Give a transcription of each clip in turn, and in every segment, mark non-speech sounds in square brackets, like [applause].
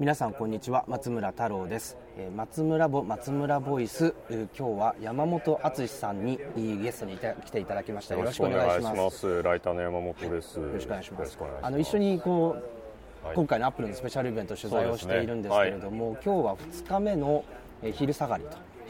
皆さんこんにちは松村太郎です。えー松村ボ松村ボイス。えー今日は山本敦さんにいいゲストに来ていただきました。よろしくお願いします。す。ライターの山本です。よよろしくお願いします。よろしくお願いします。あの一緒にこう、はい。今回のアップルのスペシャルイベント取材をしているんですけれども、今日は2日目のえー昼下がり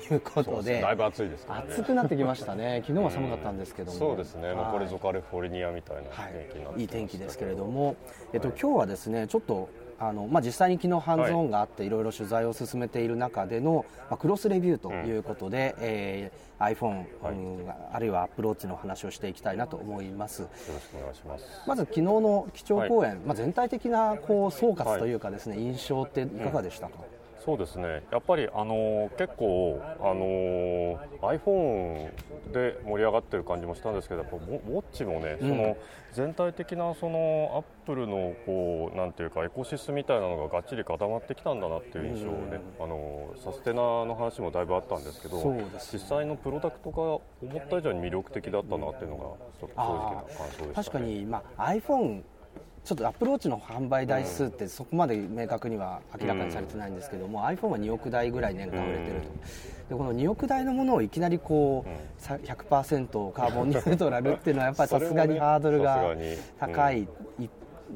ということでだいぶ暑いですね。暑くなってきましたね。[laughs] 昨日は寒かったんですけども、そうですね。もうこれはいぞカリフォルニアみたいなはい。天気になって、いい天気ですけれども、えっと、今日はですねちょっとあの、まあ、実際に昨日ハンズオンがあって、い、ろいろ取材を進めている中での、まあ、クロスレビューということで、えー iPhone、うんあるいは Apple の話をしていきたいなと思います。よろしくお願いします。まず昨日の基調講演、まあ、全体的なこう総括というかですね、印象っていかがでしたか、そうですね。やっぱりあの結構あの iPhone で盛り上がってる感じもしたんですけど、やっぱウォッチもね、その全体的なその Apple のこうなんていうかエコシスみたいなのががっちり固まってきたんだなっていう印象をね、あのサステナの話もだいぶあったんですけど、実際のプロダクトが思った以上に魅力的だったなっていうのがちょっと正直な感想でした、ね。確かに、まあ、iPhone ちょっとアップルウォッチの販売台数ってそこまで明確には明らかにされてないんですけども、iPhone は2億台ぐらい年間売れてると、でこの2億台のものをいきなりこう、さ100%カーボンニュートラルっていうのはやっぱりさすがにハードルが高い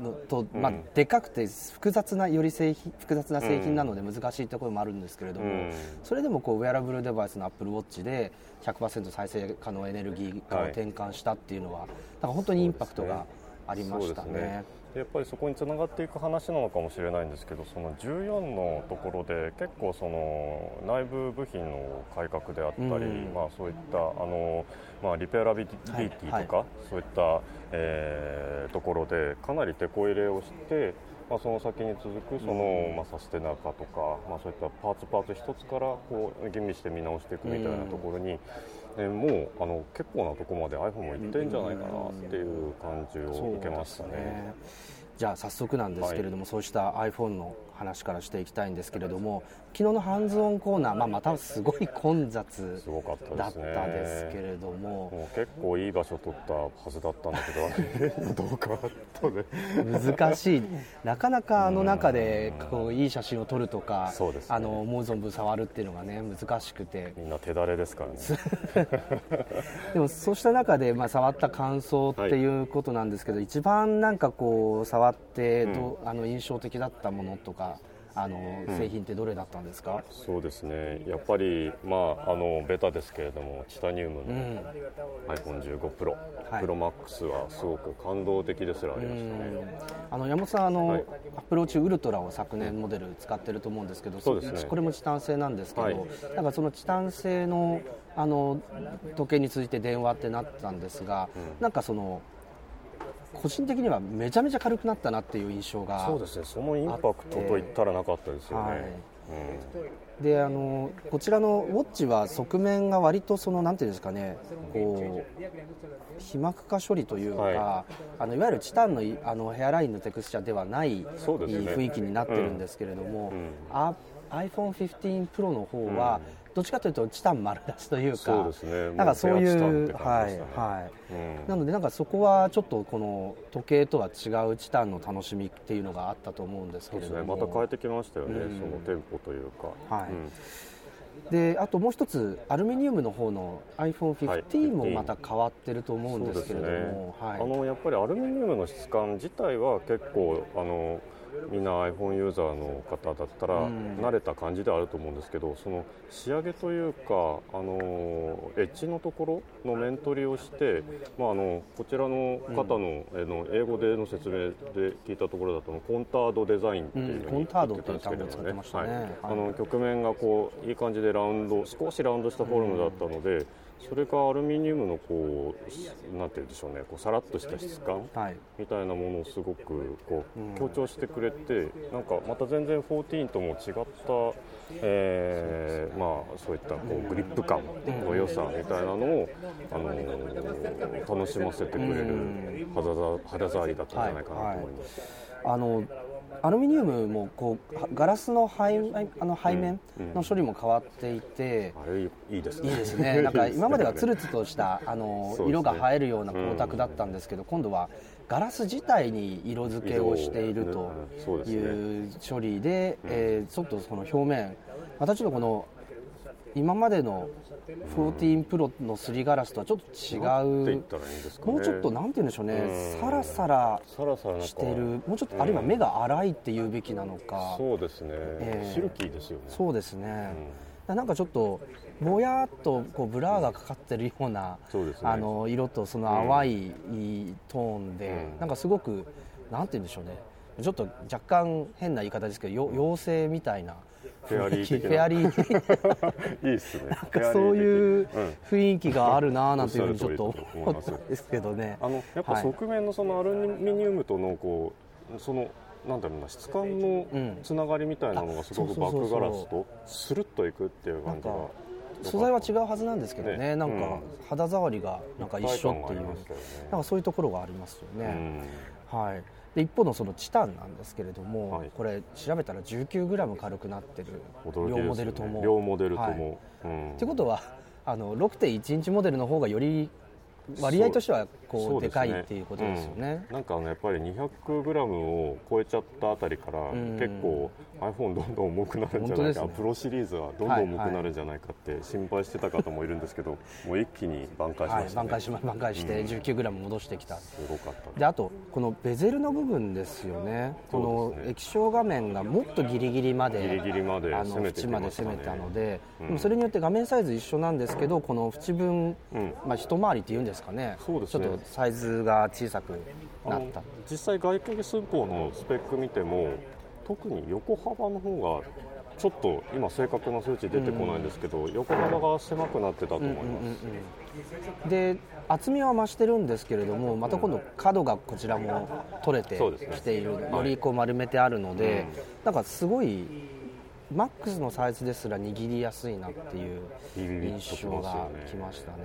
のと、まあ、でかくて複雑なより製品複雑な製品なので難しいところもあるんですけれども、うん。それでもこうウェアラブルデバイスのアップルウォッチで100%再生可能エネルギー化を転換したっていうのは、なんか本当にインパクトがありましたね。でやっぱりそこにつながっていく話なのかもしれないんですけどその14のところで結構その内部部品の改革であったり、うん。まあ、そういったあの、まあ、リペアラビリティとか、はいはそういった、えーところでかなり手こ入れをして、まあ、その先に続くその、まあ、サステナ化とか、まあ、そういったパーツパーツ一つからこう吟味して見直していくみたいなところに、えーもうあの結構なところまで iPhone も行ってんじゃないかなっていう感じを受けましたね。じゃあ早速なんですけれども、そうした iPhone の話からしていきたいんですけれども昨日のハンズオンコーナー、まあ、またすごい混雑だったですけれども。もう結構いい場所取ったはずだったんだけど [laughs] どうかとね。難しい。なかなかあの中でこういい写真を撮るとか、そうですね。あの思う存分触るっていうのがね難しくて。みんな手だれですからね。[laughs] でもそうした中で、まあ、触った感想っていうことなんですけど、一番なんかこう触ってどう、あの印象的だったものとかあの製品ってどれだったんですか、そうですね。やっぱりまああのベタですけれどもチタニウムの iPhone15 Pro、はい。プロマックスはすごく感動的ですらありましたね、あの山本さんあの、はい。アップローチウルトラを昨年モデル使ってると思うんですけど、そうですね。これもチタン製なんですけど、はい。なんかそのチタン製のあの時計について電話ってなったんですが、なんかその個人的にはめちゃめちゃ軽くなったなっていう印象がそうですね。そのインパクトといったらなかったですよね、はい。であのこちらのウォッチは側面が割とそのなんていうんですかねこう被膜化処理というか、はあのいわゆるチタンのいあのヘアラインのテクスチャーではないね。雰囲気になってるんですけれども、あ iPhone15 Pro の方は、どっちかというとチタン丸出しというかそうですね。なんかそういもうペアチタンっうて感はいはい、うん。なのでなんかそこはちょっとこの時計とは違うチタンの楽しみっていうのがあったと思うんですけそうですね。れどもまた変えてきましたよね、その店舗というか、はい。うん。であともう一つアルミニウムの方のはい iPhone15 もまた変わってると思うんですけれども、あはい、のやっぱりアルミニウムの質感自体は結構あのみんな iPhone ユーザーの方だったら慣れた感じではあると思うんですけど、その仕上げというかあのエッジのところの面取りをして、まあ、あのこちらの方の,、あの英語での説明で聞いたところだとコンタードデザインっていうふうにうん。コンタードっていう言ってたんですけど単語を使ってましたねはいはい。あの曲面がこういい感じでラウンド少しラウンドしたフォルムだったので、それがアルミニウムのこうなんて言うんでしょうね。こうさらっとした質感はい。みたいなものをすごくこう強調してくれて、なんかまた全然14とも違った、えーまあ、そういったこうグリップ感の良さみたいなのを、あのー楽しませてくれる肌ざ肌触りだったんじゃないかなと思います。あのアルミニウムもこうガラスの背あの背面の処理も変わっていて、あれいいですね。いいですね。[laughs] なんか今まではつるつるとしたあの色が映えるような光沢だったんですけど、今度はガラス自体に色付けをしているという処理で、えー、ちょっとその表面またちょっとこの今までの14プロのすりガラスとはちょっと違う、もうちょっとなんて言うんでしょうね、サラサラしてる、もうちょっと、あるいは目が粗いっていうべきなのか、そうですね、えー、シルキーですよね。そうですね、うん、なんかちょっとぼやっとこうブラーがかかってるような、うんね、あの色とその淡いトーンで、うん、なんかすごくなんて言うんでしょうね。ちょっと若干変な言い方ですけど妖精みたいなフェアリーフェアリーいいっすね。なんかそういう雰囲気があるななんていうふうにちょっと思ったんですけどね。あのやっぱ側面のそのアルミニウムとのこうそのなんだろうな質感のつながりみたいなのがすごくバックガラスとスルッといくっていう感じが素材は違うはずなんですけどね、ね。なんか肌触りがなんか一緒っていう、ね、なんかそういうところがありますよね。はいで一方のそのチタンなんですけれども、はい、これ調べたら 19g 軽くなってる、両モデルとも。両モデルとも。はいうん、ってことはあの6.1インチモデルの方がより割合としてはこうでかいっていうことですよね、うん、なんかあのやっぱり 200g を超えちゃったあたりから、結構 iPhone どんどん重くなるんじゃないか、ね、プロシリーズはどんどん重くなるんじゃないかって心配してた方もいるんですけど、はいはい、もう一気に挽回しました、ね、挽回し挽回して 19g 戻してきた、すごかった、であとこのベゼルの部分ですよね。この液晶画面がもっとギリギリまでギリギリまであの縁まで攻めたので、うん、それによって画面サイズ一緒なんですけどこの縁分、うん、まあ一回りっていうんですかね。そうですちょっとサイズが小さくなった。実際外形寸法のスペック見ても特に横幅の方がちょっと今正確な数値出てこないんですけど、うん、横幅が狭くなってたと思います、うんうん、で厚みは増してるんですけれどもまた今度角がこちらも取れてきている、ね、よりこう丸めてあるので、なんかすごいマックスのサイズですら握りやすいなっていう印象がきましたね、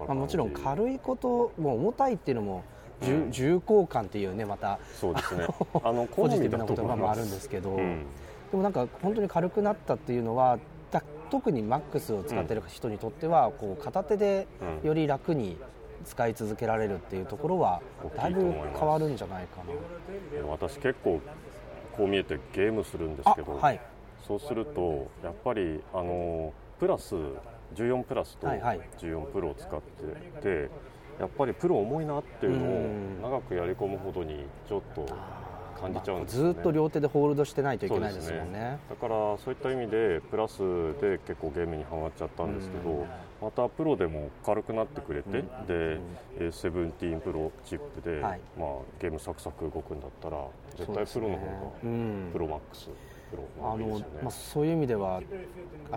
まあ、もちろん軽いことも重たいっていうのも重,、重厚感っていうねまたそうですね。[laughs] あのポジティブな言葉もあるんですけど、うん、でもなんか本当に軽くなったっていうのは特にマックスを使ってる人にとっては、こう片手でより楽に使い続けられるっていうところはだいぶ変わるんじゃないかな。私結構こう見えてゲームするんですけど、はい、そうするとやっぱりあのプラス14プラスと14プロを使ってて、はいはい、やっぱりプロ重いなっていうのを長くやり込むほどにちょっと感じちゃうんです、ね、ずっと両手でホールドしてないといけないですもんね、ね、だからそういった意味でプラスで結構ゲームにはまっちゃったんですけど、またプロでも軽くなってくれて、で17プロチップで、はい、まあ、ゲームサクサク動くんだったら絶対プロの方が、プロマックスあのまあ、そういう意味では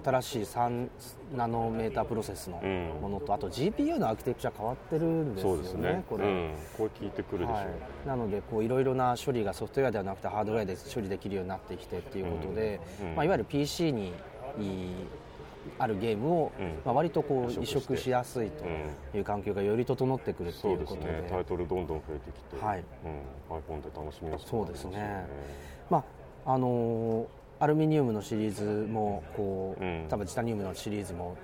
新しい3ナノメータープロセスのものと、うん、あと GPU のアーキテクチャ変わってるんですよね、ね。これ、うん、これ聞いてくるでしょう、はい、なのでいろいろな処理がソフトウェアではなくてハードウェアで処理できるようになってきてっていうことで、うん、まあ、いわゆる PC にあるゲームを、まあ、割とこう移植しやすいという環境がより整ってくるということで,、ね、タイトルどんどん増えてきて、はい。うん、iPhone で楽しみやすくなりますね。そうですね。まああのアルミニウムのシリーズもこう、うん、多分チタニウムのシリーズも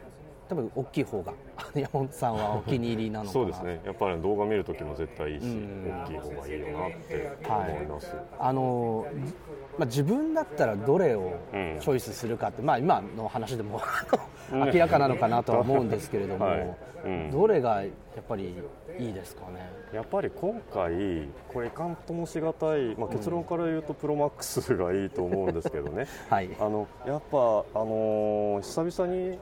多分大きい方が [laughs] 山本さんはお気に入りなのかな。そうですね。やっぱり動画見るときも絶対いいし、うん、大きい方がいいよなって思います、はい、あのまあ、自分だったらどれをチョイスするかって、うん、まあ、今の話でも明らかなのかなとは思うんですけれども、はい。うん、どれがやっぱりいいですかね？やっぱり今回これいかんともしがたい、まあ、結論から言うとプロマックスがいいと思うんですけどね、[laughs] はい、あのやっぱ、あのー、久々に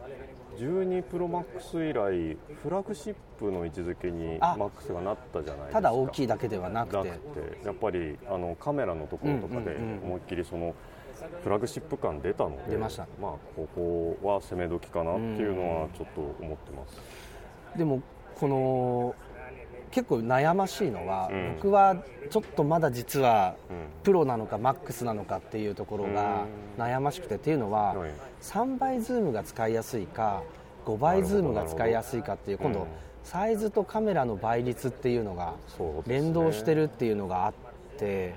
12プロマックス以来フラグシップの位置づけにマックスがなったじゃないですか。ただ大きいだけではなくて。やっぱりあのカメラのところとかで思いっきりそのフラグシップ感出たので出ました、まあ、ここは攻め時かなっていうのはちょっと思ってます、でもこの結構悩ましいのは、うん、僕はちょっとまだ実はプロなのかマックスなのかっていうところが悩ましくてっていうのは3倍ズームが使いやすいか5倍ズームが使いやすいかっていう今度サイズとカメラの倍率っていうのが連動してるっていうのがあって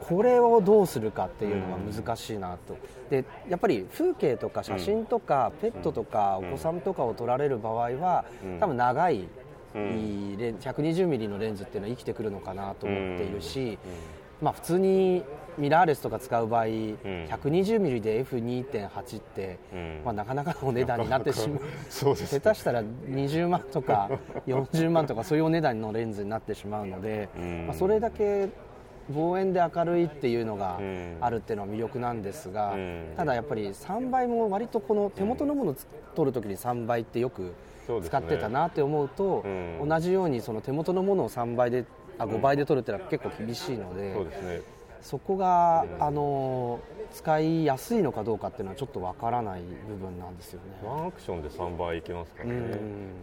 これをどうするかっていうのは難しいなと、でやっぱり風景とか写真とか、ペットとか、お子さんとかを撮られる場合は、多分長い、120ミリのレンズっていうのは生きてくるのかなと思っているし、まあ、普通にミラーレスとか使う場合、120ミリで F2.8 って、まあ、なかなかのお値段になってしまう。[laughs] 下手したら20万とか [laughs] 40万とかそういうお値段のレンズになってしまうので、まあ、それだけ望遠で明るいっていうのがあるっていうのは魅力なんですが、ただやっぱり3倍も割とこの手元のものを撮るときに3倍ってよく使ってたなって思うと同じようにその手元のものを3倍であ5倍で撮るっていうのは結構厳しいので。そこが、あの使いやすいのかどうかっていうのはちょっとわからない部分なんですよね。ワンアクションで3倍いきますからね。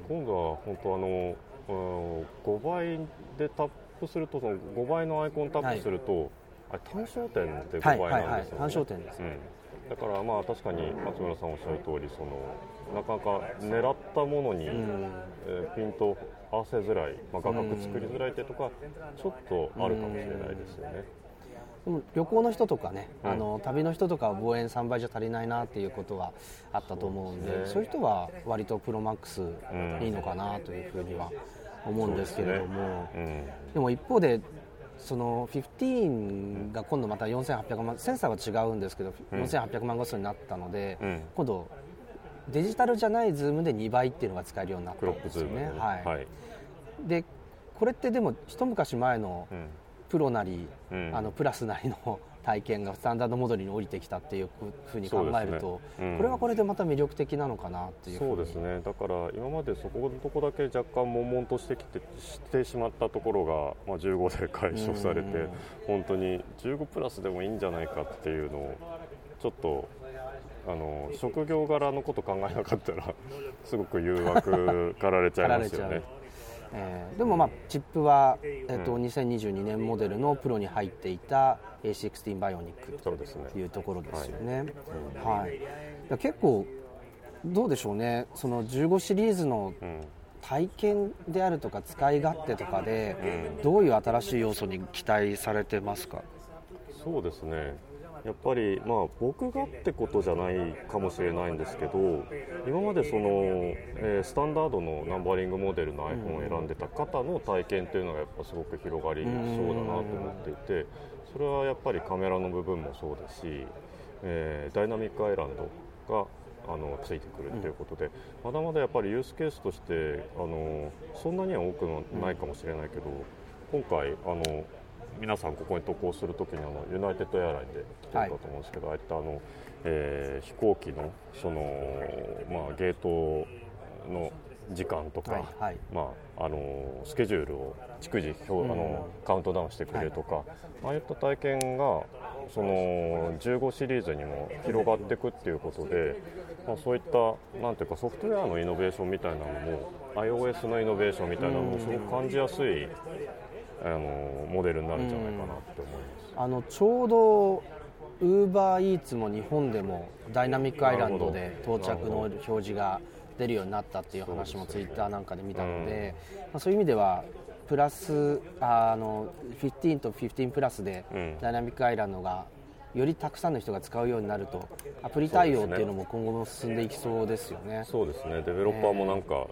今度は本当あの5倍でタップするとその5倍のアイコンタップすると、はい、あれ単焦点で5倍なんですよね、はいはいはい、単焦点です、うん、だからまあ確かに松村さんおっしゃる通りそのなかなか狙ったものに、うん、えー、ピント合わせづらい、まあ、画角作りづらいってとかちょっとあるかもしれないですよね。でも旅行の人とかね、うん、あの旅の人とかは望遠3倍じゃ足りないなっていうことはあったと思うんでそう、ね,、いう人は割とプロマックスいいのかなというふうには思うんですけれども、でね。うん、でも一方でその15が今度また4800万センサーは違うんですけど、うん、4800万画素になったので、うん、今度デジタルじゃないズームで2倍っていうのが使えるようになったんですよね。はい、はい、でこれってでも一昔前のプロなり、あのプラスなりの [laughs] 体験がスタンダードモデルに降りてきたっていうふうに考えると、ね。うん、これはこれでまた魅力的なのかなっていうそうですね。だから今までそこのとこだけ若干悶々としてきてしてしまったところが、まあ、15で解消されて、うん、本当に15プラスでもいいんじゃないかっていうのをちょっとあの職業柄のこと考えなかったら [laughs] すごく誘惑かられちゃいますよね。[laughs] えー、でも、まあ、チップは、えーとうん、2022年モデルのプロに入っていた A16 バイオニックというところですよね。はい、はい、結構どうでしょうね。その15シリーズの体験であるとか使い勝手とかで、どういう新しい要素に期待されてますか？そうですねやっぱり、まあ、僕がってことじゃないかもしれないんですけど今までその、えー、スタンダードのナンバリングモデルの iPhone を選んでた方の体験っていうのがやっぱすごく広がりそうだなと思っていてそれはやっぱりカメラの部分もそうですし、えー、ダイナミックアイランドがあのついてくるということで、まだまだやっぱりユースケースとしてあのそんなには多くないかもしれないけど今回あの皆さんここに渡航するときにあのユナイテッドエアラインで撮ったと思うんですけど、はい、ああいったあの、えー、飛行機のその、まあ、ゲートの時間とか、はいはい、まあ、あのスケジュールを逐次表、うん、あのカウントダウンしてくれるとか、はい、ああいった体験がその15シリーズにも広がっていくっていうことで、まあ、そういったなんていうかソフトウェアのイノベーションみたいなのも iOS のイノベーションみたいなのもすごく感じやすいあのモデルになるんじゃないかなって思います、あのちょうどウーバーイーツも日本でもダイナミックアイランドで到着の表示が出るようになったっていう話もツイッターなんかで見たので、うん、まあ、そういう意味ではプラスあの15と15プラスでダイナミックアイランドがよりたくさんの人が使うようになるとアプリ対応っていうのも今後も進んでいきそうですよね。そうですね。デベロッパーもなんか、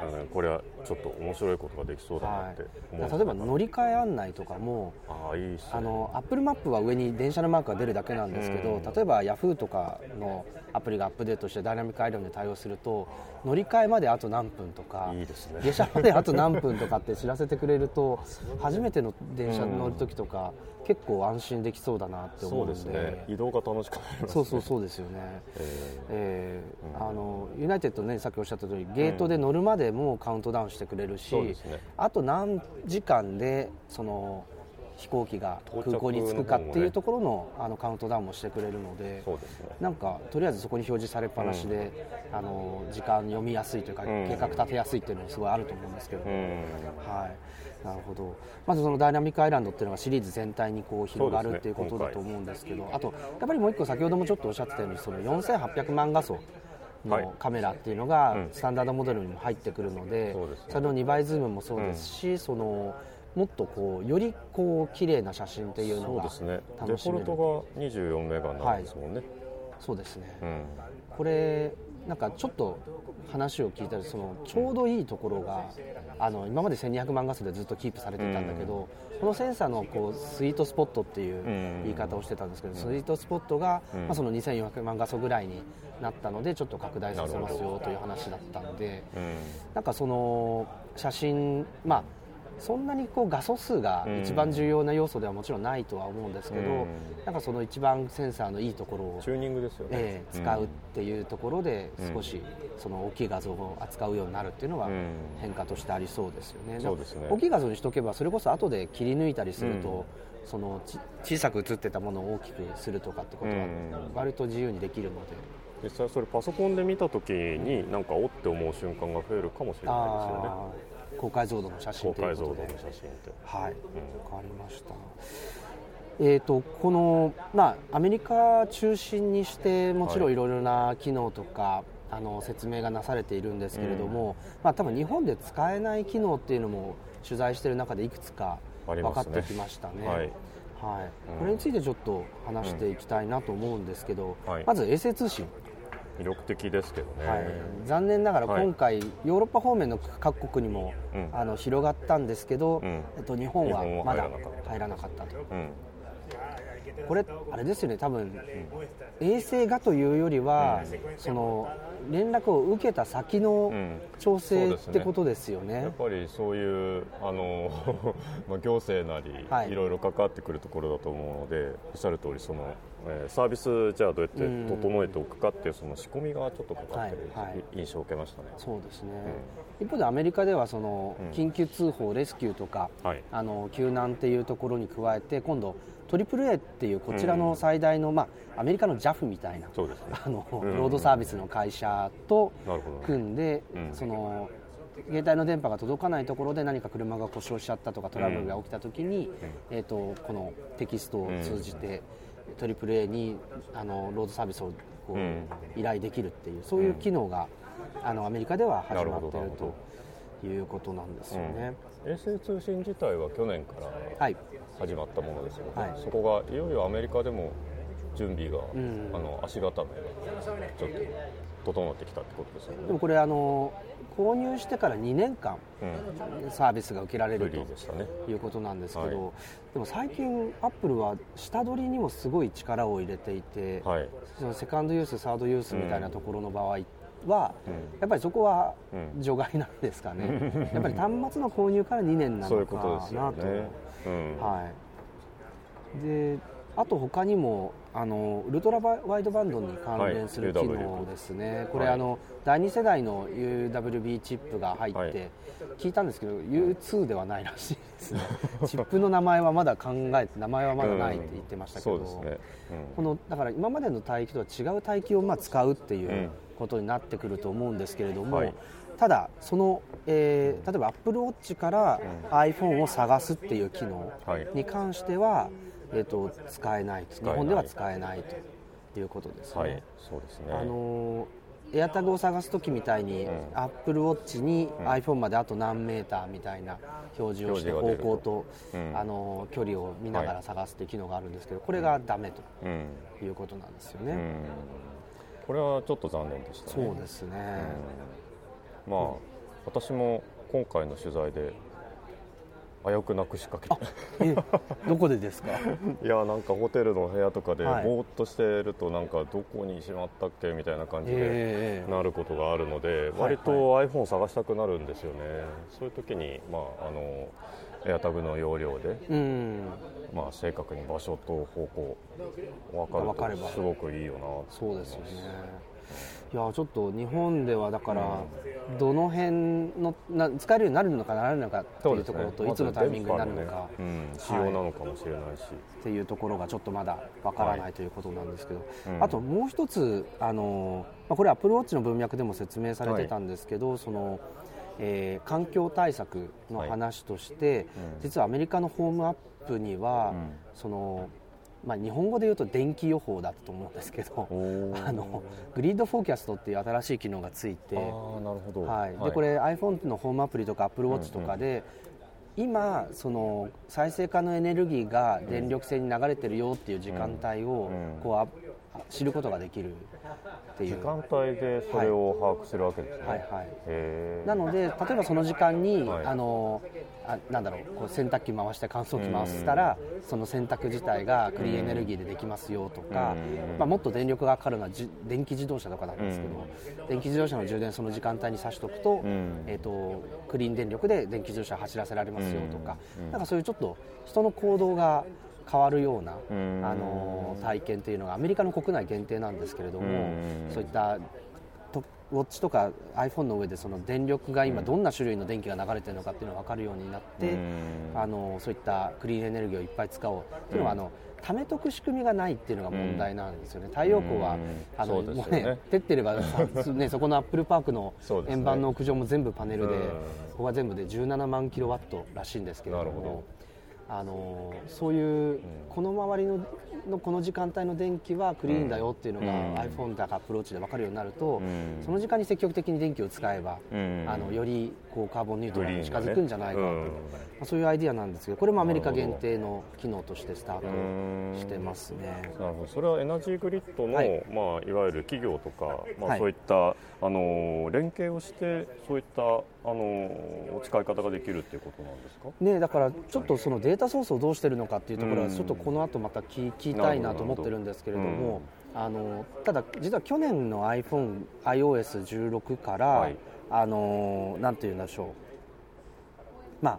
あのこれはちょっと面白いことができそうだなって思はい、例えば乗り換え案内とかもあいい、ね、あのアップルマップは上に電車のマークが出るだけなんですけど、うん、例えばヤフーとかのアプリがアップデートしてダイナミックアイランドに対応すると乗り換えまであと何分とかいいです、ね、下車まであと何分とかって知らせてくれると [laughs] 初めての電車に乗る時とか、うん、結構安心できそうだなって思うんで。そうですね。移動が楽しくなります、ね、そうそうそうですよね、えー、えーうん、あのユナイテッドねさっきおっしゃった通りゲートで乗るまでもカウントダウンしてくれるし、ね、あと何時間でその飛行機が空港に着くかっていうところのあのカウントダウンもしてくれるので、なんかとりあえずそこに表示されっぱなしで、あの時間読みやすいというか、計画立てやすいっていうのもすごいあると思うんですけど、はい、なるほど。まずそのダイナミックアイランドっていうのがシリーズ全体にこう広がるっていうことだと思うんですけどあとやっぱりもう一個先ほどもちょっとおっしゃってたようにその4800万画素のカメラっていうのがスタンダードモデルにも入ってくるので、それの2倍ズームもそうですし、そのもっとこうよりこう綺麗な写真っていうのがそうですね。楽しめる。デフォルトが24メガなんですもんね、そうですね、うん。これなんかちょっと話を聞いたらそのちょうどいいところがあの今まで1200万画素でずっとキープされてたんだけど、このセンサーのこうスイートスポットっていう言い方をしてたんですけど、スイートスポットが、うん。まあ、その2400万画素ぐらいになったのでちょっと拡大させますよという話だったんでうん。なんかその写真まあそんなにこう画素数が一番重要な要素ではもちろんないとは思うんですけど、うん。なんかその一番センサーのいいところをチューニングですよね、ええ使うっていうところでうん。少しその大きい画像を扱うようになるっていうのはうん。変化としてありそうですよね。そうですね。大きい画像にしておけばそれこそ後で切り抜いたりすると、そのち小さく写ってたものを大きくするとかってことはうん。割と自由にできるので、実際それパソコンで見た時になんかおって思う瞬間が増えるかもしれないですよね高解像度の写真ということで。の写真ってはい、わかりました。えー、とこの、まあ、アメリカ中心にしてもちろんはい。いろいろな機能とか、あの説明がなされているんですけれども、まあ、多分日本で使えない機能っていうのも取材している中でいくつか分かってきましたね。はい。はい。うん。これについてちょっと話していきたいなと思うんですけど、はい。まず衛星通信、魅力的ですけどね、はい、残念ながらはい。今回、ヨーロッパ方面の各国にも、うん。あの広がったんですけど、うん。えっと、日本はまだ入らなかった。と。うん。これあれですよね多分、衛星がというよりは、その連絡を受けた先のうん。調整ってことですよね。やっ。ぱりそういうあの、[laughs] まあ、行政なり、はい。い、ろいろ関わってくるところだと思うのでおっしゃる通りその、えーサービスじゃあどうやって整えておくかっていうその仕込みがちょっとかかってるはいはい。印象を受けましたね。そうですね、一方でアメリカではそのうん。緊急通報、レスキューとか、はい。あの救難っていうところに加えて今度 AAA っていうこちらの最大の、まあ、アメリカの JAF みたいなね。あのロうん。ードサービスの会社と組んで、うん。その携帯の電波が届かないところで何か車が故障しちゃったとかトラブルが起きたときに、えー、とこのテキストを通じて AAA にあのロードサービスをこう、うん。依頼できるっていうそういう機能が、あのアメリカでは始まってなるということなんですよね。衛星通信自体は去年からはい。始まったものですよね、はい。そこがいよいよアメリカでも準備が、ん。あの足固めちょっと整ってきたってことですよね。でもこれあの購入してから2年間うん、サービスが受けられフると。いうことなんですけど、はでも最近アップルは下取りにもすごい力を入れていて、はい。そのセカンドユースサードユースみたいなところの場合は、うんやっぱりそこはうん除外なんですかね、[laughs] やっぱり端末の購入から2年なのかなと。ね。うん。はい、であと他にもあのウルトラワイドバンドに関連する機はい能ですね、これ、はい。あの第2世代の UWB チップが入って、はい。聞いたんですけど U2 ではないらしいですね。[laughs] チップの名前はまだ考えて名前はまだないって言ってましたけど。このだから今までの帯域とは違う帯域をまあ使うっていううん。ことになってくると思うんですけれども、はい。ただその、えー例えば AppleWatch から iPhone を探すっていう機能はい。に関しては、えー、と使えない日本では使えないということですね。はい。そうですね。あのエアタグを探す時みたいに、うん AppleWatch にうん iPhone まであと何メーターみたいな表示をして方向と、うんあの距離を見ながはら探すっていう機能があるんですけどこれがダメとうん。いうことなんですよね。うん。これはちょっと残念でしたね。そうですね、うんまあ、私も今回の取材で危うくなくしかけ。てえどこでですか？[laughs] いやなんかホテルの部屋とかでぼはい。ーっとしてるとなんかどこにしまったっけみたいな感じでええなることがあるのではい割と iPhone 探したくなるんですよね、そういう時にまああの AirTag の容量で、うん。まあ、正確に場所と方向分分かるとすごくいいよなとそうですよねいやちょっと日本ではだから、どの辺のな使えるようになるのかならないのかっていうところと、いつのタイミングになるのか、ね。うん、仕様なのかもしれないし、っていうところがちょっとまだわからないということなんですけど、うん。あともう一つあの、まあ、これ AppleWatch の文脈でも説明されてたんですけど、そのえー環境対策の話として、うん。実はアメリカのホームアップには、うん。そのまあ、日本語で言うと電気予報だったと思うんですけどあのグリッドフォーキャストっていう新しい機能がついてあーなるほど、はい、でこれ iPhone のホームアプリとか AppleWatch とかで、今その再生可能エネルギーが電力性に流れてるよっていう時間帯をこうあ知ることができるっていう。時間帯でそれを把握するわけですね、はいはい。へー。なので例えばその時間に、はい。あのあなんだろうこう洗濯機回して乾燥機回したら、その洗濯自体がクリーンエネルギーでできますよとか、うん。まあ、もっと電力がかかるのはじ電気自動車とかなんですけど、電気自動車の充電その時間帯に差しとくと,、ん。えー、とクリーン電力で電気自動車走らせられますよとか、なんかそういうちょっと人の行動が変わるような、ん。あの体験というのがアメリカの国内限定なんですけれども、うん。そういったとウォッチとか iPhone の上でその電力が今どんな種類の電気が流れてるのかっていうのが分かるようになって、あのそういったクリーンエネルギーをいっぱい使おうっていうのは、あの貯めとく仕組みがないっていうのが問題なんですよね、太陽光は、うんあのもうね、照ってればさ、[laughs] ね、そこのアップルパークの円盤の屋上も全部パネルで、うん。ここは全部で17万キロワットらしいんですけれども。あのそういうこの周りののこの時間帯の電気はクリーンだよっていうのが、うん。iPhone だかアプローチで分かるようになると、ん。その時間に積極的に電気を使えば、うん。あのよりこうカーボンニュートラルに近づくんじゃないかねまあ、そういうアイディアなんですけどこれもアメリカ限定の機能としてスタートしてますね。なるほど。それはエナジーグリッドの、はい。いまあ、いわゆる企業とか、まあはい。そういった、あの連携をしてそういった、あの使い方ができるっていうことなんですか？ね、だからちょっとそのデータソースをどうしてるのかっていうところはうん。ちょっとこの後また聞きたいなと思ってるんですけれども、あのただ実は去年の iPhone iOS16 から、はいあのなんて言うんでしょう。まあ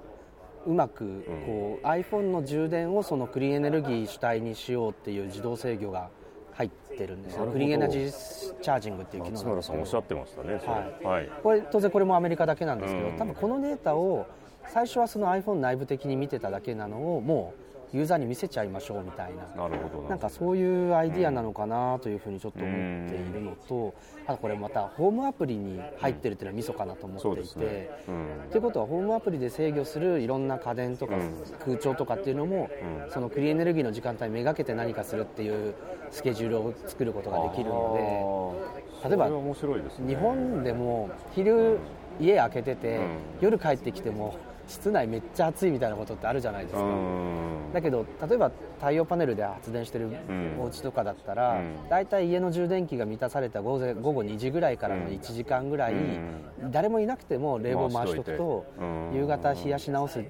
うまくこう、iPhone の充電をそのクリーンエネルギー主体にしようっていう自動制御が入ってるんですよ。クリーンエナジーチャージングっていう機能松さんおっしゃってましたね、はい。はい。これ当然これもアメリカだけなんですけど、うん。多分このデータを最初はその iPhone 内部的に見てただけなのをもうユーザーに見せちゃいましょうみたいな。なるほどなんかそういうアイディアなのかなというふうにちょっと思っているのと、あとこれまたホームアプリに入ってるっていうのはミソかなと思っていて。そうですね、うん。ということはホームアプリで制御するいろんな家電とか空調とかっていうのも、そのクリーンエネルギーの時間帯めがけて何かするっていうスケジュールを作ることができるので例えばそれは面白いですね。日本でも昼家開けてて、うん。夜帰ってきても室内めっちゃ暑いみたいなことってあるじゃないですか、うん。だけど例えば太陽パネルで発電してるん。お家とかだったら、うん。大体家の充電器が満たされた午前午後2時ぐらいからの1時間ぐらい、誰もいなくても冷房回しとくと夕方冷やし直す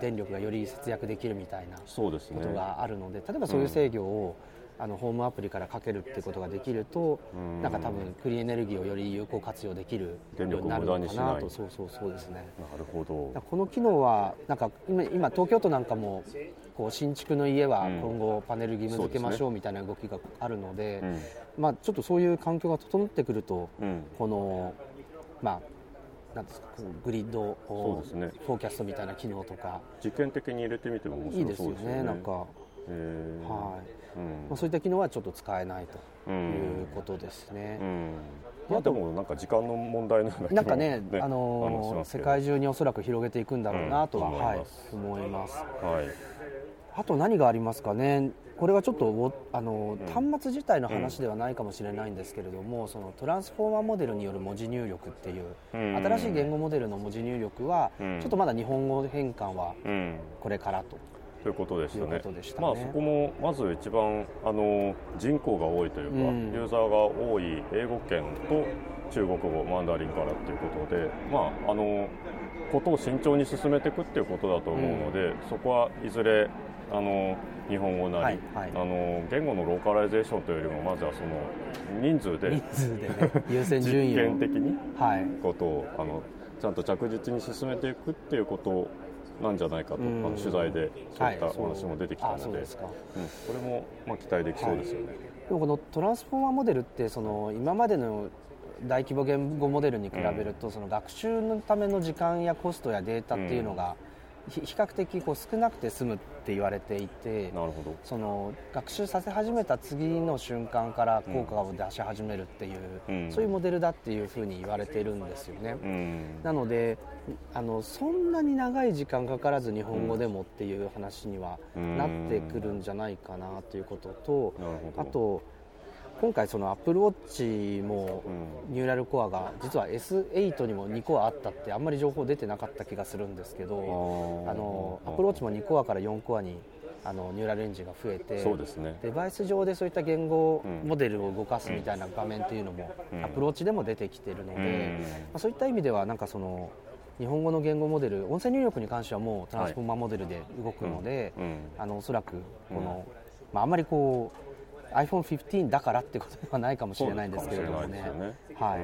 電力がより節約できるみたいなことがあるので例えばそういう制御を、あのホームアプリからかけるってことができると、うん。なんか多分クリーンエネルギーをより有効活用できるようになるのかなと。そうそうそうですね。なるほど。この機能はなんか今今東京都なんかもこう新築の家は今後パネル義務付けましょうみたいな動きがあるのでうんまあ、ちょっとそういう環境が整ってくると、うん。このまあなんですかグリッドをそうですね。フォーキャストみたいな機能とか。実験的に入れてみても面いいですよ白そうですよねねなんか、はい。へーまうん。あ、そういった機能はちょっと使えないとうんいうことですね。うん。まあでもなんか時間の問題のようななんかね、ああのしのますけど。世界中におそらく広げていくんだろうなとは、うんはい思います。はい。あと何がありますかね、これはちょっとおあの、端末自体の話ではないかもしれないんですけれども、そのトランスフォーマーモデルによる文字入力っていう、うん。新しい言語モデルの文字入力は、うん。ちょっとまだ日本語変換はうん。これからと。ということでしたね。たね。まあ、そこもまず一番あの人口が多いというか、うん。ユーザーが多い英語圏と中国語マンダリンからということで、まあ、あのことを慎重に進めていくっていうことだと思うので、そこはいずれあの日本語なり、はいはい。あの言語のローカライゼーションというよりもまずはその人数で人数でね、優先順位を。実[laughs] 験的にはい。ことをあのちゃんと着実に進めていくっていうことなんじゃないかと、うん。あの取材でそういったはいお話も出てきたので,、でこれもまあ期待できそうですよね。でもこのトランスフォーマーモデルってその今までの大規模言語モデルに比べると、その学習のための時間やコストやデータっていうのが、ひ比較的こう少なくて済むって言われていてなるほど。その学習させ始めた次の瞬間から効果を出し始めるっていう、うん。そういうモデルだっていうふうに言われているんですよね。うん。なのであのそんなに長い時間かからず日本語でもっていう話にはうん。なってくるんじゃないかなということと、なるほど。あと今回そのアップルウォッチもニューラルコアが実は S8 にも2コアあったってあんまり情報出てなかった気がするんですけどあのアップルウォッチも2コアから4コアにあのニューラルエンジンが増えてそうですね。デバイス上でそういった言語モデルを動かすみたいな画面っていうのも、アプローチでも出てきているので、まあ、そういった意味ではなんかその日本語の言語モデル音声入力に関してはもうトランスフォーマーモデルで動くので、あのおそらくこの、まあ、あんまりこう iPhone15 だからってことではないかもしれないんですけれどもね、ね。はい、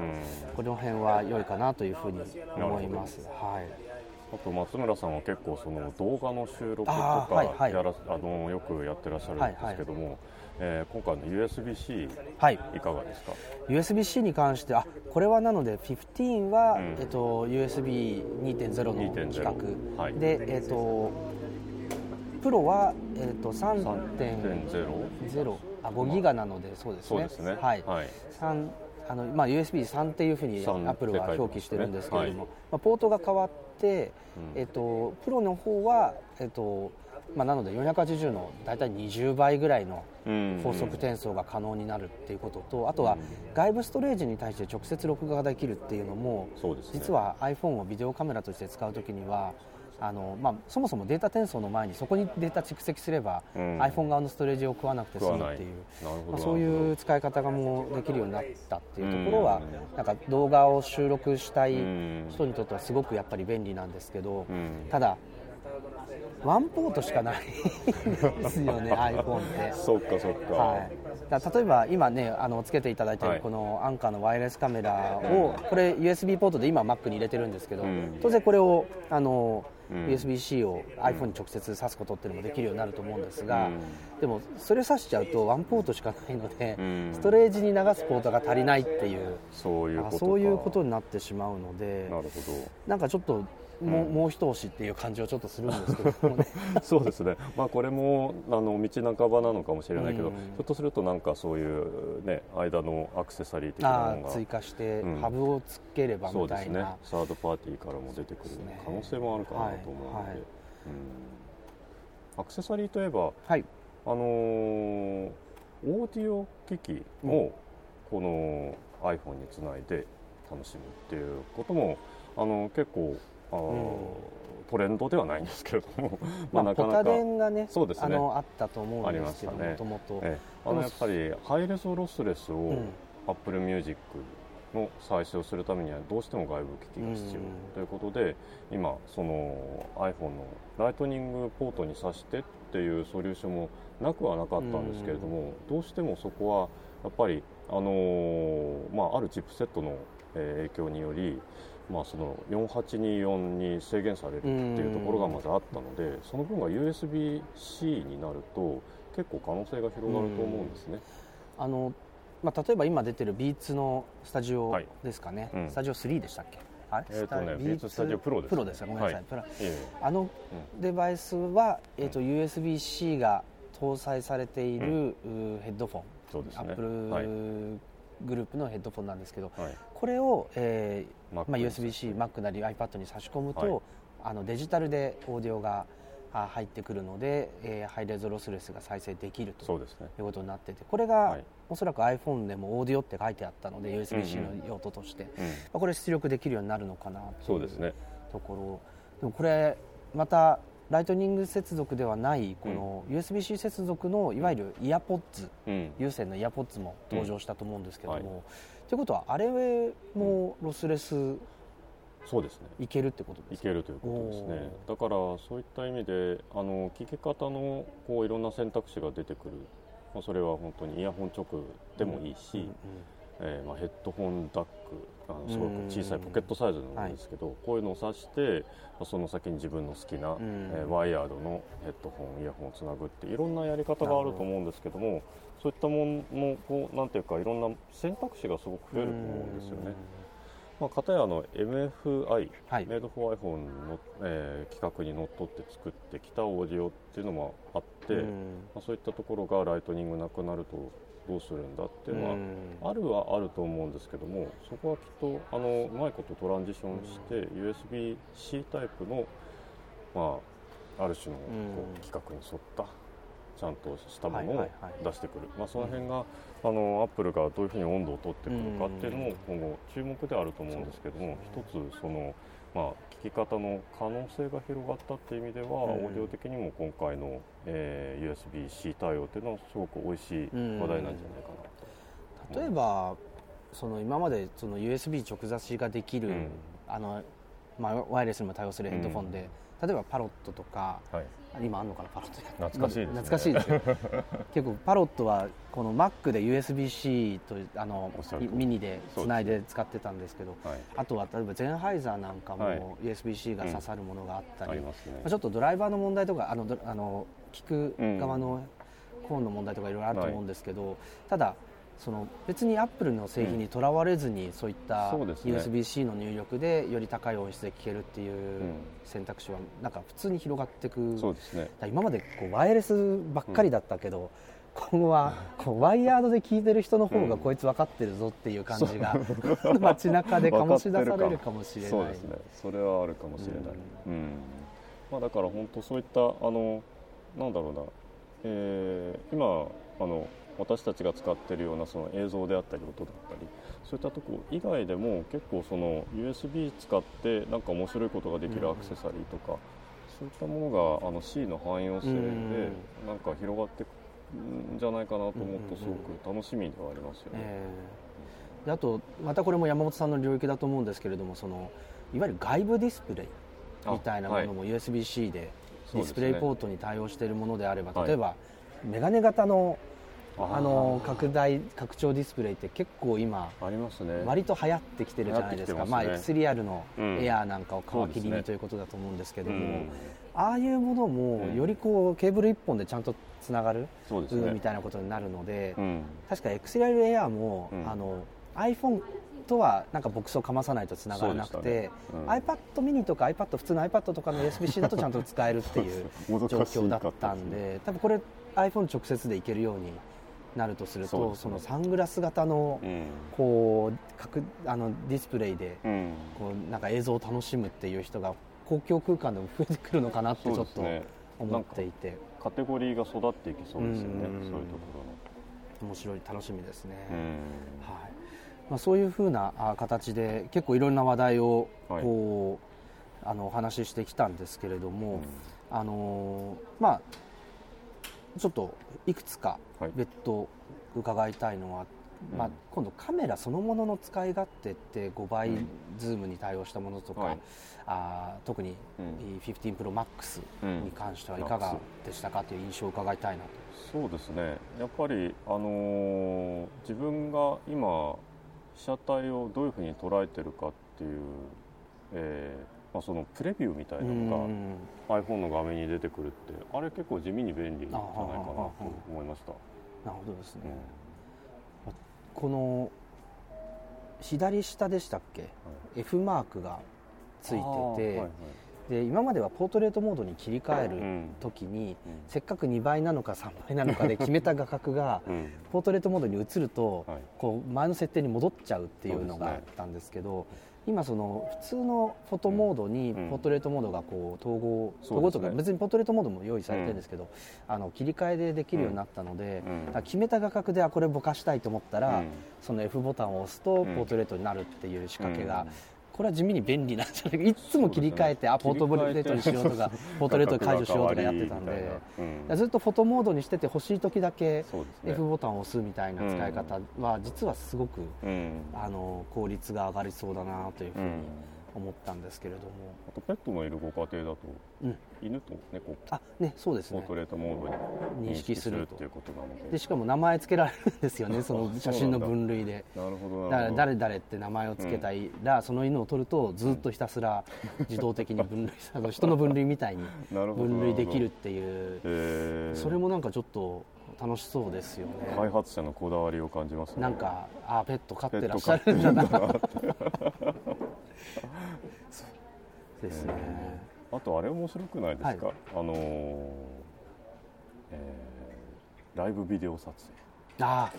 この辺は良いかなというふうに思います。はい。あと松村さんは結構その動画の収録とかやら、はいはい、あのよくやってらっしゃるんですけども、はい。はい、えー、今回の USB-C、はい、いかがですか？USB-C に関してあこれはなので15は、うん、えっと、USB2.0 の規格、はい、で、えっと、プロは、えっと、3.0あ5ギガなのでそうですね。すね。はい、はい。あのまあ、USB3 っていうふうにアップルは表記してるんですけれども、ねはい、まあ、ポートが変わって、うん、えっと、プロの方は、えっとまあ、なので480の大体20倍ぐらいの高速転送が可能になるっていうことと、あとは外部ストレージに対して直接録画ができるっていうのも、ね、実は iPhone をビデオカメラとして使うときにはあのまあ、そもそもデータ転送の前にそこにデータ蓄積すれば、うん、iPhone 側のストレージを食わなくて済むっていう、まあ、そういう使い方がもうできるようになったっていうところは、うん、なんか動画を収録したい人にとってはすごくやっぱり便利なんですけど、うん、ただワンポートしかないですよね iPhone って。[laughs] そっかそっか、はい、だ例えば今ねあのつけていただいているこのアンカーのワイヤレスカメラを、これ USB ポートで今 Mac に入れてるんですけど、当然これをあの USB-C を iPhone に直接挿すことっていうのもできるようになると思うんですが、でもそれ挿しちゃうとワンポートしかないので、ストレージに流すポートが足りないっていうそういうことそういうことになってしまうのでなるほど。なんかちょっともうもう一押しっていう感じはちょっとするんですけど。ね [laughs] そうですね、まあ、これもあの道半ばなのかもしれないけど、ひょっとするとなんかそういう、ね、間のアクセサリー的なのが追加して、ハブをつければみたいな、ね、サードパーティーからも出てくる可能性もあるかなと思うので、はいはい、うん、アクセサリーといえば、はい、あのー、オーディオ機器をこの iPhone につないで楽しむっていうこともあの結構あトレンドではないんですけれども、[laughs] まあ、なかなか。ねそうですね。あったと思うんですけどもともとあのやっぱりハイレゾロスレスを Apple Music の再生をするためにはどうしても外部機器が必要。ということで今その iPhone の Lightning ポートに挿してっていうソリューションもなくはなかったんですけれどもどうしてもそこはやっぱりあのまああるチップセットの影響によりまあ、その4824に制限されるっていうところがまずあったのでその分が USB-C になると結構可能性が広がると思うんですね。あのまあ、例えば今出てる Beats のスタジオですかね、はいうん、スタジオ3でしたっけ？あれ、えーとね、 Beats Studio Pro です、プロですごめんなさい、はい、あのデバイスは、えーと、USB-C が搭載されている、うん、ヘッドフォン、そうですね、 Apple グループのヘッドフォンなんですけど、はい、これを、えーまあ、USB-C、Mac なり iPad に差し込むと、はい、あのデジタルでオーディオが入ってくるので、えー、ハイレゾロスレスが再生できるということになっててこれが、はい、おそらく iPhone でもオーディオって書いてあったので USB-C の用途として、うん。うん、まあ、これ出力できるようになるのかなという。ところでもこれまたライトニング接続ではないこの USB-C 接続のいわゆるイヤポッツ、うん、有線のイヤポッツも登場したと思うんですけども、うんはい、ということはあれもロスレスそうですね。いけるってことですいけるということですね。だからそういった意味であの聞き方のこういろんな選択肢が出てくる、まあ、それは本当にイヤホン直でもいいし、うんうんうんえーまあ、ヘッドホンダックあのすごく小さいポケットサイズなんですけど、こういうのを挿してその先に自分の好きな、えー、ワイヤードのヘッドホンイヤホンをつなぐっていろんなやり方があると思うんですけどもそういったものもこうなんていうかいろんな選択肢がすごく増えると思うんですよね。まあ、片やの MFi、はい、 Made for iPhone の、えー、規格にのっとって作ってきたオーディオっていうのもあって、まあ、そういったところが Lightning なくなるとどうするんだっていうのはあるはあると思うんですけどもそこはきっとあのうまいことトランジションして USB-C タイプの、まあ、ある種のこう規格に沿ったちゃんとしたものを出してくる、まあ、その辺が、あのアップルがどういうふうに温度を取ってくるかっていうのも今後注目であると思うんですけども、一つその、まあ、聞き方の可能性が広がったっていう意味では、ん。オーディオ的にも今回の、えー USB-C 対応っていうのはすごく美味しい話題なんじゃないかなと。例えばその今までその USB 直差しができる、うん。あのまあ、ワイヤレスにも対応するヘッドフォンで、例えばパロットとかはい今あんのかなパロット懐かしいですね。懐かしいですよ。[laughs] 結構パロットはこの Mac で USB-C とあのミニでつないで使ってたんですけどはい。あとは例えばゼンハイザーなんかはい。も USB-C が刺さるものがあったり、ありますね。まあちょっとドライバーの問題とかあのどあの聞く側のコーンの問題とかいろいろあると思うんですけど、ただその別にアップルの製品にとらわれずに、そういった USB-C の入力でより高い音質で聞けるっていう選択肢はなんか普通に広がっていくそうですね。今までこうワイヤレスばっかりだったけど、今後はこうワイヤードで聞いてる人の方がこいつ分かってるぞっていう感じが、[laughs] 街中で醸し出されるかもしれない。そうですね。それはあるかもしれない、うん。まあ、だから本当そういったあのなんだろうな、えー今あの私たちが使っているようなその映像であったり音だったりそういったところ以外でも結構その USB 使ってなんか面白いことができるアクセサリーとか、そういったものがあの C の汎用性でなんか広がっていくんじゃないかなと思うとすごく楽しみではありますよね。えーであとまたこれも山本さんの領域だと思うんですけれどもそのいわゆる外部ディスプレイみたいなものも USB-C でディスプレイポートに対応しているものであれば、はい。例えばメガネ型のあの拡大拡張ディスプレイって結構今ありますね。割と流行ってきてるじゃないですか。まあ、流行ってきてますね。エクスリアルのうん。エアーなんかを皮切りにということだと思うんですけども、うん。ああいうものもうん。よりこうケーブル1本でちゃんとつながる、みたいなことになるので、うん。確かエクスリアルエアーも、うん。あの iPhone とはなんかボックスをかまさないとつながらなくて、iPad mini とか iPad 普通の iPad とかの USB-C だとちゃんと使えるっていう [laughs] 状況だったんで多分これ iPhone 直接でいけるようになるとするとそ,、のサングラス型のうん。こう各あのディスプレイでうん。こうなんか映像を楽しむっていう人が公共空間でも増えてくるのかなってちょっと思っていて。カテゴリーが育っていきそうですよね。うん。そういうとこ面白い楽しみですね。ろのはい。まあ、そういうふうなあ形で結構いろんな話題をはい。こう、あのお話ししてきたんですけれども、あのーまあちょっといくつかはい。別途伺いたいのは、まあうん、今度カメラそのものの使い勝手って5倍うんズームに対応したものとか、はい。あー特にうん。15 Pro Max うんに関してはいかがでしたかという印象を伺いたいなと。そうですね。やっぱり、あのー自分が今被写体をどういうふうに捉えてるかっていう、えーまあ、そのプレビューみたいなのがうん。iPhone の画面に出てくるってあれ結構地味に便利じゃないかなと思いました、なるほどですね、うん。この左下でしたっけ、F マークがついてて、はいはい。で今まではポートレートモードに切り替えるうん。時に、うん。せっかく2倍なのか3倍なのかで [laughs] 決めた画角がうん。ポートレートモードに移ると、はい。こう前の設定に戻っちゃうっていうのがあったんですけど今その普通のフォトモードにうん。ポートレートモードがこう統合、そうですね。統合とか別にポートレートモードも用意されてるんですけど、あの切り替えでできるようになったので、決めた画角であこれぼかしたいと思ったら、うん。その F ボタンを押すとんポートレートになるっていう仕掛けが、うんこれは地味に便利なんじゃないか。いつも切り替えて、あポートレートにしようとか [laughs] ポートレート解除しようとかやってたんで。うん。ずっとフォトモードにしてて欲しい時だけ F ボタンを押すみたいな使い方は実はすごくうん。あの効率が上がりそうだなというふうにうん思ったんですけれども、あとペットのいるご家庭だとうん、犬と猫。あねそうですね。ポートレートモードに認識するということなので。でしかも名前つけられるんですよね。その写真の分類で。なるほどだから誰々って名前をつけたら、その犬を取るとずっとひたすら自動的に分類あの [laughs] 人の分類みたいに分類できるっていう。えー。それもなんかちょっと楽しそうですよね。開発者のこだわりを感じますね。なんかあペット飼ってらっしゃるんだなですね、あとあれ面白くないですか、はい。あのーえーライブビデオ撮影。ああ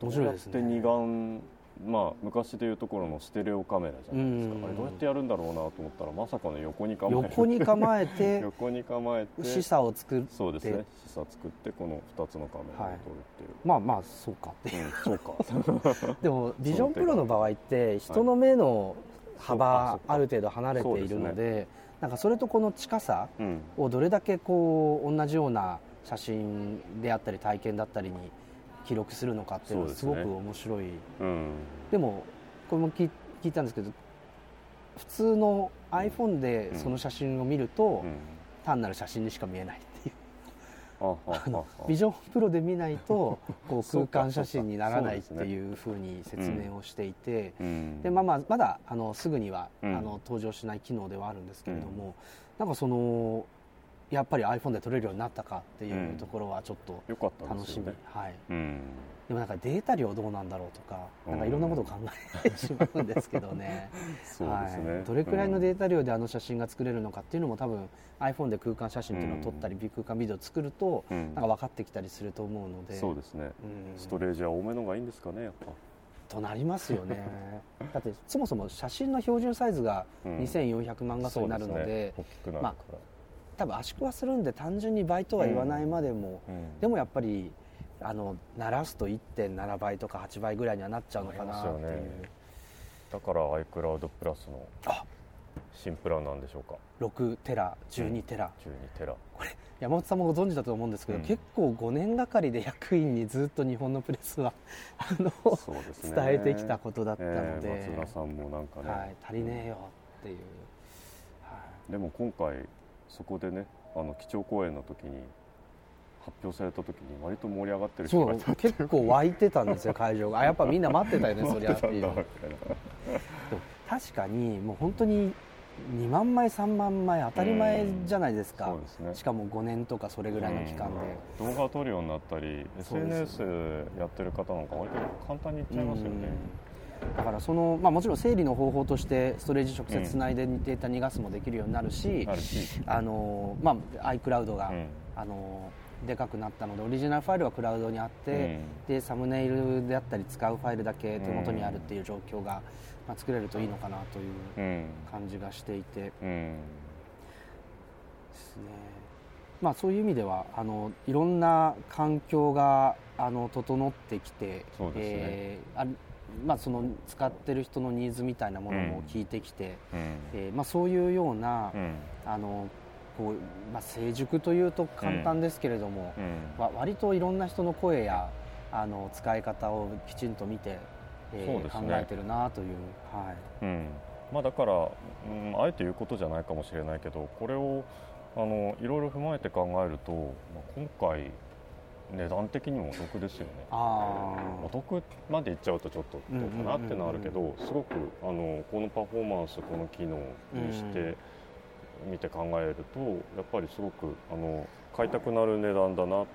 面白いですね。二眼まあ、昔でいうところのステレオカメラじゃないですか、あれどうやってやるんだろうなと思ったらまさかの横に構え横に構えて [laughs] 横に構えて示唆を作ってそうですね。示唆作ってこの2つのカメラで撮るっていう、はい、まあまあそうかって。いう、うん、そうか。[laughs] でも [laughs] ビジョンプロの場合って人の目の幅ある程度離れているので、ね、なんかそれとこの近さをどれだけこう同じような写真であったり体験だったりに記録するのかっていうのはすごく面白い。で、ねうん、でもこれも聞いたんですけど普通の iPhone でその写真を見ると、うん、単なる写真にしか見えないっていう。あのビジョンプロで見ないと [laughs] こう空間写真にならないっていうふうに説明をしていてで、まあ、まあまだあのすぐには、あの登場しない機能ではあるんですけれども、なんかそのやっぱり iPhone で撮れるようになったかっていうところはちょっと楽しみ、うんね、はい、うん、でもなんかデータ量どうなんだろうとかなんかいろんなことを考えてしまうんですけどね。[laughs] ね、はい、どれくらいのデータ量であの写真が作れるのかっていうのも多分 iPhone で空間写真っていうのを撮ったり、うん、空間ビデオを作ると、なんか分かってきたりすると思うので。そうですね、ストレージは多めのがいいんですかねやっぱ。となりますよね。だってそもそも写真の標準サイズが2400万画素になるので、まあ多分圧縮はするんで単純に倍とは言わないまでも、うん、でもやっぱりあの鳴らすと1.7倍とか8倍ぐらいにはなっちゃうのかなっていう、ね、だから iCloud プラスの新プランなんでしょうか。6テラ12テラ、うん、12テラ。これ山本さんもご存知だと思うんですけど、うん、結構5年がかりで役員にずっと日本のプレスは [laughs] あの、ね、伝えてきたことだったので、えー、松田さんもなんかね、はい、足りねえよっていう、はい、でも今回そこでねあの基調講演の時に発表された時に割と盛り上がってる人がいた結構湧いてたんですよ [laughs] 会場が。あやっぱみんな待ってたよね [laughs] そりゃっていう。確かにもう本当に2万枚3万枚当たり前じゃないですか、すね、しかも5年とかそれぐらいの期間で、動画を撮るようになったり SNS やってる方なんか割と簡単にいっちゃいますよね、だからその、まあ、もちろん整理の方法としてストレージ直接つないでデータ逃がすもできるようになるし、あのまあ、iCloud が、あのでかくなったのでオリジナルファイルはクラウドにあって、でサムネイルであったり使うファイルだけ手元にあるっていう状況が、まあ、作れるといいのかなという感じがしていて、ですね。まあ、そういう意味ではあのいろんな環境があの整ってきて、そうですね。えーまあ、その使ってる人のニーズみたいなものも聞いてきて、うん、えー、まあ、そういうような、うん、あのこうまあ、成熟というと簡単ですけれども、うん、割といろんな人の声やあの使い方をきちんと見て、えーね、考えてるなという、はい。うん。まあ、だから、うん、あえて言うことじゃないかもしれないけどこれをあのいろいろ踏まえて考えると、まあ、今回値段的にもお得ですよね。お得までいっちゃうとちょっとどうかなってのあるけどすごくあのこのパフォーマンスこの機能にして見て考えるとやっぱりすごくあの買いたくなる値段だなって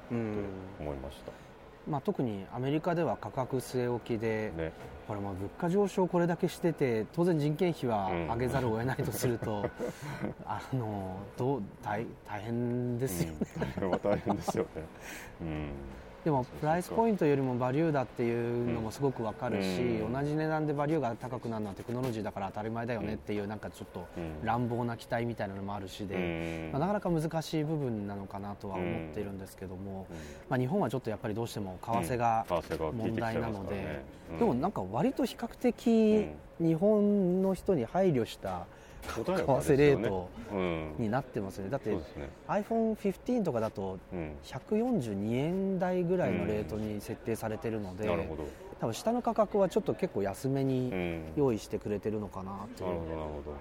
思いました。まあ、特にアメリカでは価格据え置きで、ね、これも物価上昇これだけしてて当然人件費は上げざるを得ないとすると、うん、あのどう大大変ですよね、うん、大変ですよね、うんでもプライスポイントよりもバリューだっていうのもすごくわかるし、うん、同じ値段でバリューが高くなるのはテクノロジーだから当たり前だよねっていうなんかちょっと乱暴な期待みたいなのもあるしで、まあ、なかなか難しい部分なのかなとは思っているんですけども、まあ、日本はちょっとやっぱりどうしても為替が問題なので、でもなんか割と比較的日本の人に配慮した為替レートになってますね、だって、ね、iPhone15 とかだと142円台ぐらいのレートに設定されてるので、うん、多分下の価格はちょっと結構安めに用意してくれてるのかなという、うん、なるほどなるほど、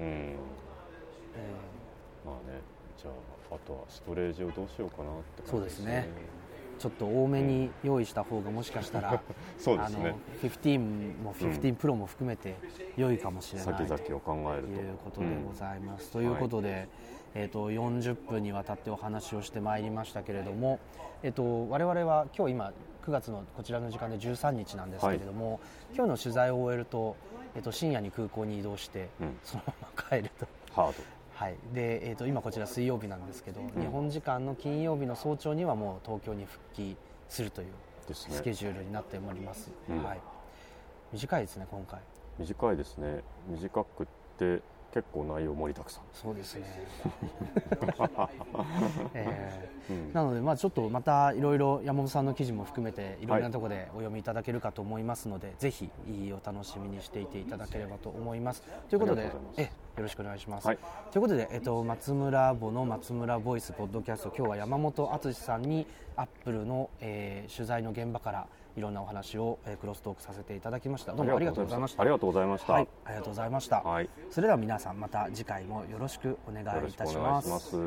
うん。えー、まあねじゃああとはストレージをどうしようかなって感じですね。そうですねちょっと多めに用意した方がもしかしたら、[laughs] そうですね、15も15プロも含めて良いかもしれない、先々を考えると。いうことでございます。ということで、はい、えーと、40分にわたってお話をしてまいりましたけれども、えーと、我々は今日今9月のこちらの時間で13日なんですけれども、はい、今日の取材を終えると,、えーと、深夜に空港に移動して、うん、そのまま帰ると。ハードはい。でえーと、今こちら水曜日なんですけど、うん、日本時間の金曜日の早朝にはもう東京に復帰するというスケジュールになっております、ね、はい。短いですね今回。短いですね。短くって結構内容盛りだくさん。そうですね、[laughs] えーうん、なので、まあ、ちょっとまたいろいろ山本さんの記事も含めていろいろなところでお読みいただけるかと思いますので、はい、ぜひお楽しみにしていていただければと思います。ということでえよろしくお願いします、はい、ということで、えっと、松村ボの松村ボイスポッドキャスト今日は山本敦さんにアップルの、えー、取材の現場からいろんなお話を、えー、クロストークさせていただきました。どうもありがとうございました。ありがとうございました、はい、ありがとうございました、はい、それでは皆さんまた次回もよろしくお願いいたします